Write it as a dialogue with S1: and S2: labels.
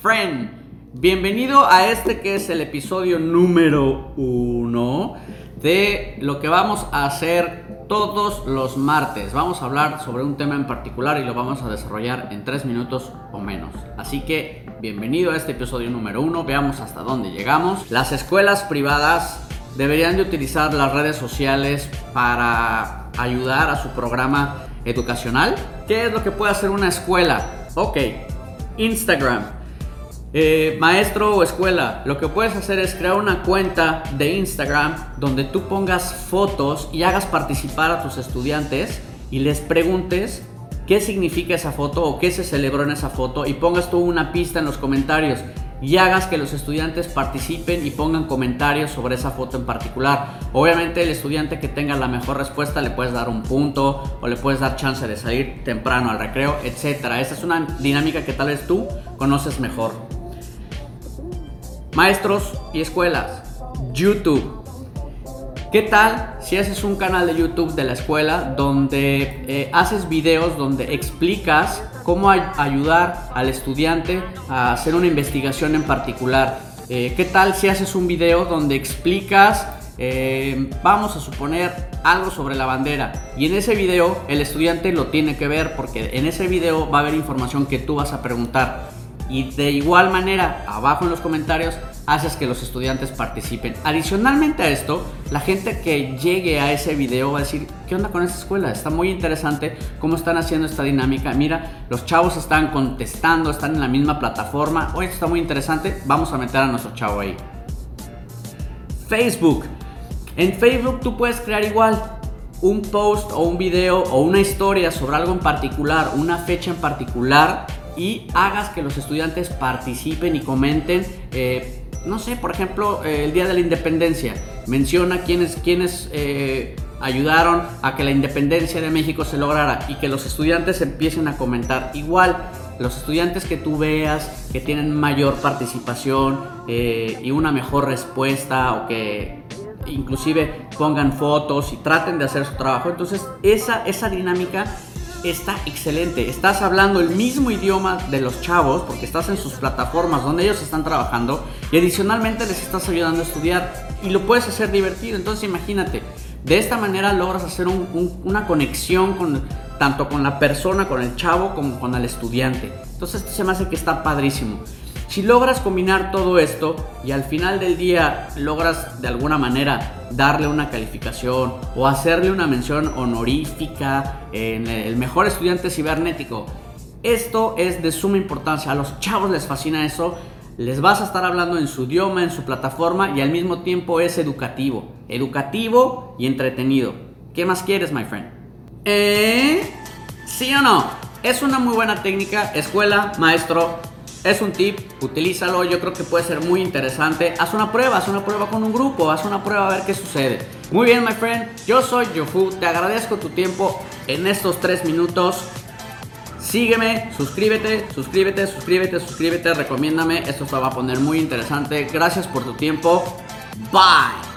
S1: friend. Bienvenido a este que es el episodio número uno de lo que vamos a hacer todos los martes. Vamos a hablar sobre un tema en particular y lo vamos a desarrollar en tres minutos o menos. Así que bienvenido a este episodio número uno. Veamos hasta dónde llegamos. Las escuelas privadas deberían de utilizar las redes sociales para ayudar a su programa educacional. ¿Qué es lo que puede hacer una escuela? Ok, Instagram. Eh, maestro o escuela, lo que puedes hacer es crear una cuenta de Instagram donde tú pongas fotos y hagas participar a tus estudiantes y les preguntes qué significa esa foto o qué se celebró en esa foto y pongas tú una pista en los comentarios y hagas que los estudiantes participen y pongan comentarios sobre esa foto en particular. Obviamente el estudiante que tenga la mejor respuesta le puedes dar un punto o le puedes dar chance de salir temprano al recreo, etc. Esa es una dinámica que tal vez tú conoces mejor. Maestros y escuelas, YouTube. ¿Qué tal si haces un canal de YouTube de la escuela donde eh, haces videos donde explicas cómo ayudar al estudiante a hacer una investigación en particular? Eh, ¿Qué tal si haces un video donde explicas, eh, vamos a suponer, algo sobre la bandera? Y en ese video el estudiante lo tiene que ver porque en ese video va a haber información que tú vas a preguntar. Y de igual manera, abajo en los comentarios, haces que los estudiantes participen. Adicionalmente a esto, la gente que llegue a ese video va a decir, ¿qué onda con esta escuela? Está muy interesante cómo están haciendo esta dinámica. Mira, los chavos están contestando, están en la misma plataforma. Oye, esto está muy interesante, vamos a meter a nuestro chavo ahí. Facebook. En Facebook tú puedes crear igual un post o un video o una historia sobre algo en particular, una fecha en particular y hagas que los estudiantes participen y comenten. Eh, no sé, por ejemplo, eh, el Día de la Independencia. Menciona quiénes, quiénes eh, ayudaron a que la independencia de México se lograra y que los estudiantes empiecen a comentar. Igual, los estudiantes que tú veas que tienen mayor participación y una mejor respuesta o que inclusive pongan fotos y traten de hacer su trabajo. Entonces, esa, esa dinámica está excelente. Estás hablando el mismo idioma de los chavos porque estás en sus plataformas donde ellos están trabajando y adicionalmente les estás ayudando a estudiar y lo puedes hacer divertido. Entonces imagínate, de esta manera logras hacer una conexión con, tanto con la persona, con el chavo, como con el estudiante. Entonces se me hace que está padrísimo. Si logras combinar todo esto y al final del día logras de alguna manera darle una calificación o hacerle una mención honorífica en el mejor estudiante cibernético, esto es de suma importancia. A los chavos les fascina eso. Les vas a estar hablando en su idioma, en su plataforma y al mismo tiempo es educativo. Educativo y entretenido. ¿Qué más quieres, my friend? ¿Eh? ¿Sí o no? Es una muy buena técnica. Escuela, maestro, es un tip, utilízalo, yo creo que puede ser muy interesante. Haz una prueba, haz una prueba con un grupo, haz una prueba a ver qué sucede. Muy bien, my friend, yo soy Yofu, te agradezco tu tiempo en estos tres minutos. Sígueme, suscríbete, suscríbete, suscríbete, suscríbete, recomiéndame, esto se va a poner muy interesante. Gracias por tu tiempo. Bye.